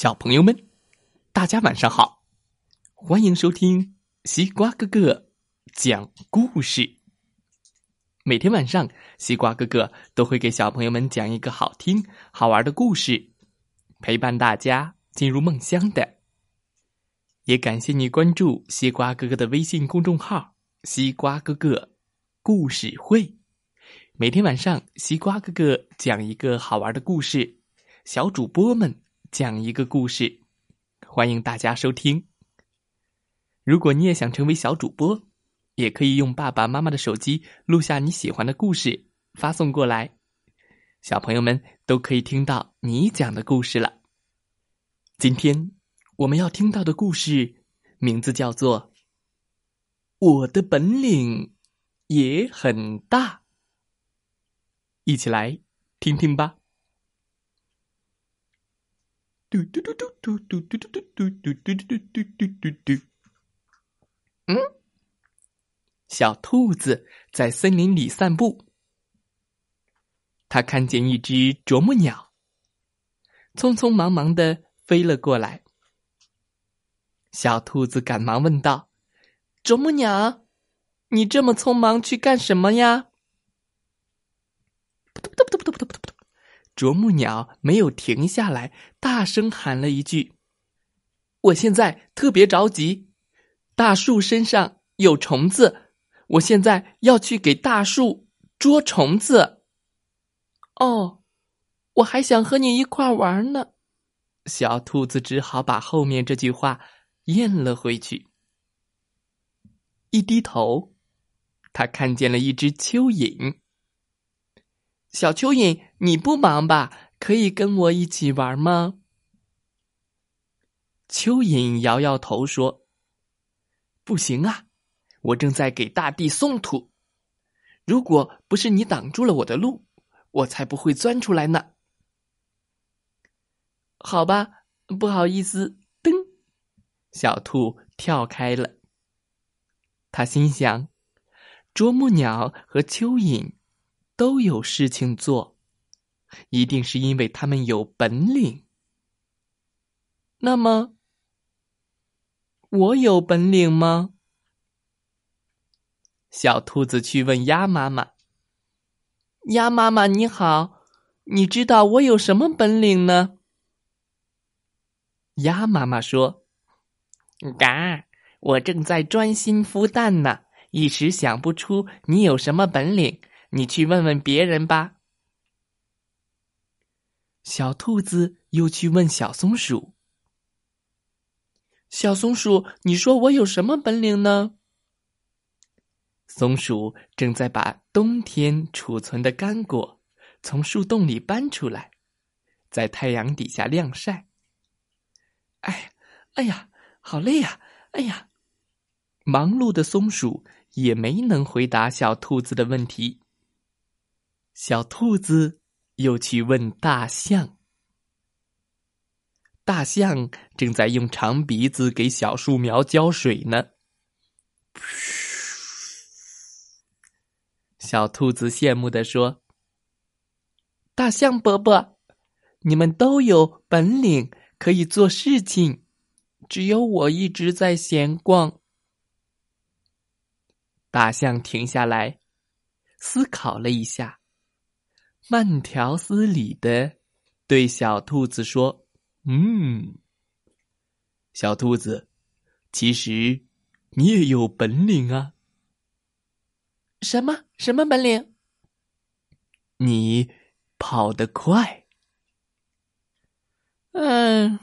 小朋友们，大家晚上好！欢迎收听西瓜哥哥讲故事。每天晚上，西瓜哥哥都会给小朋友们讲一个好听、好玩的故事，陪伴大家进入梦乡的。也感谢你关注西瓜哥哥的微信公众号“西瓜哥哥故事会”。每天晚上，西瓜哥哥讲一个好玩的故事，小主播们。讲一个故事，欢迎大家收听。如果你也想成为小主播，也可以用爸爸妈妈的手机录下你喜欢的故事，发送过来，小朋友们都可以听到你讲的故事了。今天我们要听到的故事名字叫做《我的本领也很大》，一起来听听吧。嘟嘟嘟嘟嘟嘟嘟嘟嘟嘟嘟嘟嘟嘟嘟嘟。嗯，小兔子在森林里散步，它看见一只啄木鸟，匆匆忙忙的飞了过来。小兔子赶忙问道：“啄木鸟，你这么匆忙去干什么呀？”啄木鸟没有停下来，大声喊了一句：“我现在特别着急，大树身上有虫子，我现在要去给大树捉虫子。”哦，我还想和你一块玩呢。小兔子只好把后面这句话咽了回去。一低头，他看见了一只蚯蚓。小蚯蚓，你不忙吧？可以跟我一起玩吗？蚯蚓摇摇头说：“不行啊，我正在给大地送土。如果不是你挡住了我的路，我才不会钻出来呢。”好吧，不好意思。噔，小兔跳开了。他心想：啄木鸟和蚯蚓。都有事情做，一定是因为他们有本领。那么，我有本领吗？小兔子去问鸭妈妈：“鸭妈妈你好，你知道我有什么本领呢？”鸭妈妈说：“嘎，我正在专心孵蛋呢，一时想不出你有什么本领。”你去问问别人吧。小兔子又去问小松鼠：“小松鼠，你说我有什么本领呢？”松鼠正在把冬天储存的干果从树洞里搬出来，在太阳底下晾晒。哎，哎呀，好累呀！哎呀，忙碌的松鼠也没能回答小兔子的问题。小兔子又去问大象，大象正在用长鼻子给小树苗浇水呢。小兔子羡慕地说：“大象伯伯，你们都有本领，可以做事情，只有我一直在闲逛。”大象停下来，思考了一下。慢条斯理的对小兔子说：“嗯，小兔子，其实你也有本领啊。什么什么本领？你跑得快。嗯，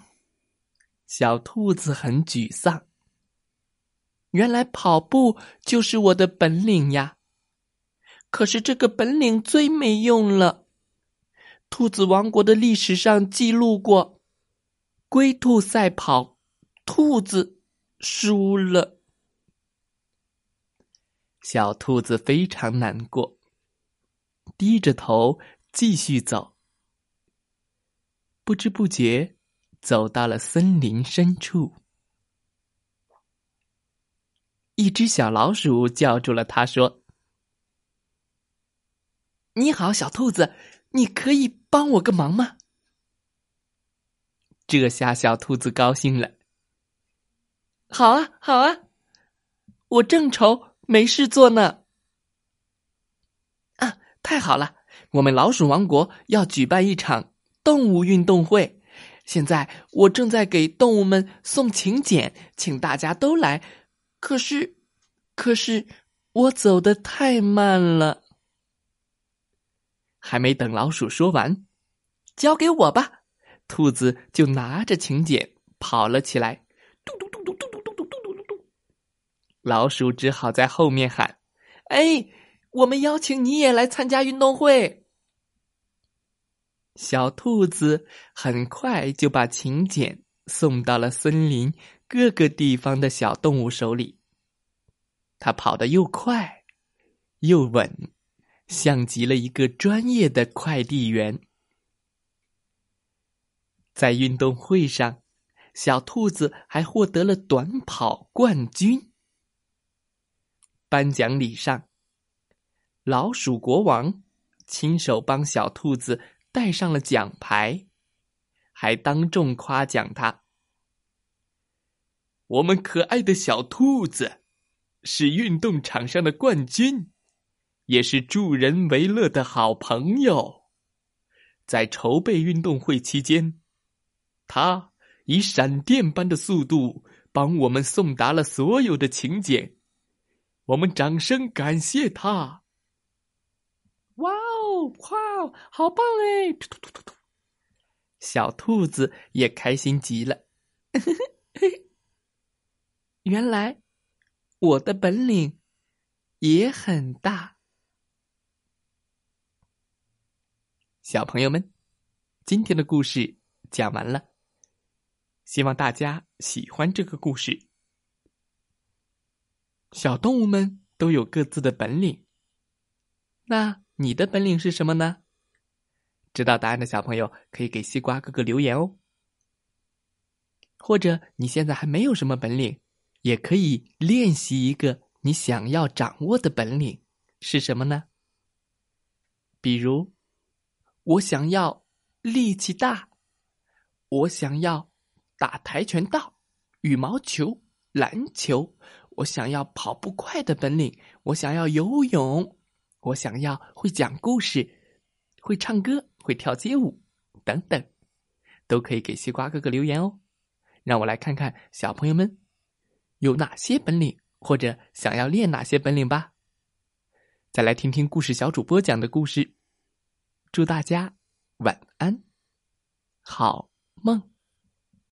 小兔子很沮丧。原来跑步就是我的本领呀。”可是这个本领最没用了。兔子王国的历史上记录过，龟兔赛跑，兔子输了。小兔子非常难过，低着头继续走。不知不觉，走到了森林深处，一只小老鼠叫住了他，说。你好，小兔子，你可以帮我个忙吗？这下小兔子高兴了。好啊，好啊，我正愁没事做呢。啊，太好了！我们老鼠王国要举办一场动物运动会，现在我正在给动物们送请柬，请大家都来。可是，可是我走的太慢了。还没等老鼠说完，交给我吧。兔子就拿着请柬跑了起来。嘟嘟嘟嘟嘟嘟嘟嘟嘟嘟嘟。老鼠只好在后面喊：“哎，我们邀请你也来参加运动会。”小兔子很快就把请柬送到了森林各个地方的小动物手里。它跑得又快又稳。像极了一个专业的快递员。在运动会上，小兔子还获得了短跑冠军。颁奖礼上，老鼠国王亲手帮小兔子戴上了奖牌，还当众夸奖他：“我们可爱的小兔子是运动场上的冠军。”也是助人为乐的好朋友，在筹备运动会期间，他以闪电般的速度帮我们送达了所有的请柬，我们掌声感谢他。哇哦，哇哦，好棒哎！突突突突突，小兔子也开心极了。原来我的本领也很大。小朋友们，今天的故事讲完了，希望大家喜欢这个故事。小动物们都有各自的本领，那你的本领是什么呢？知道答案的小朋友可以给西瓜哥哥留言哦。或者你现在还没有什么本领，也可以练习一个你想要掌握的本领是什么呢？比如。我想要力气大，我想要打跆拳道、羽毛球、篮球，我想要跑步快的本领，我想要游泳，我想要会讲故事、会唱歌、会跳街舞等等，都可以给西瓜哥哥留言哦。让我来看看小朋友们有哪些本领，或者想要练哪些本领吧。再来听听故事小主播讲的故事。祝大家晚安，好梦。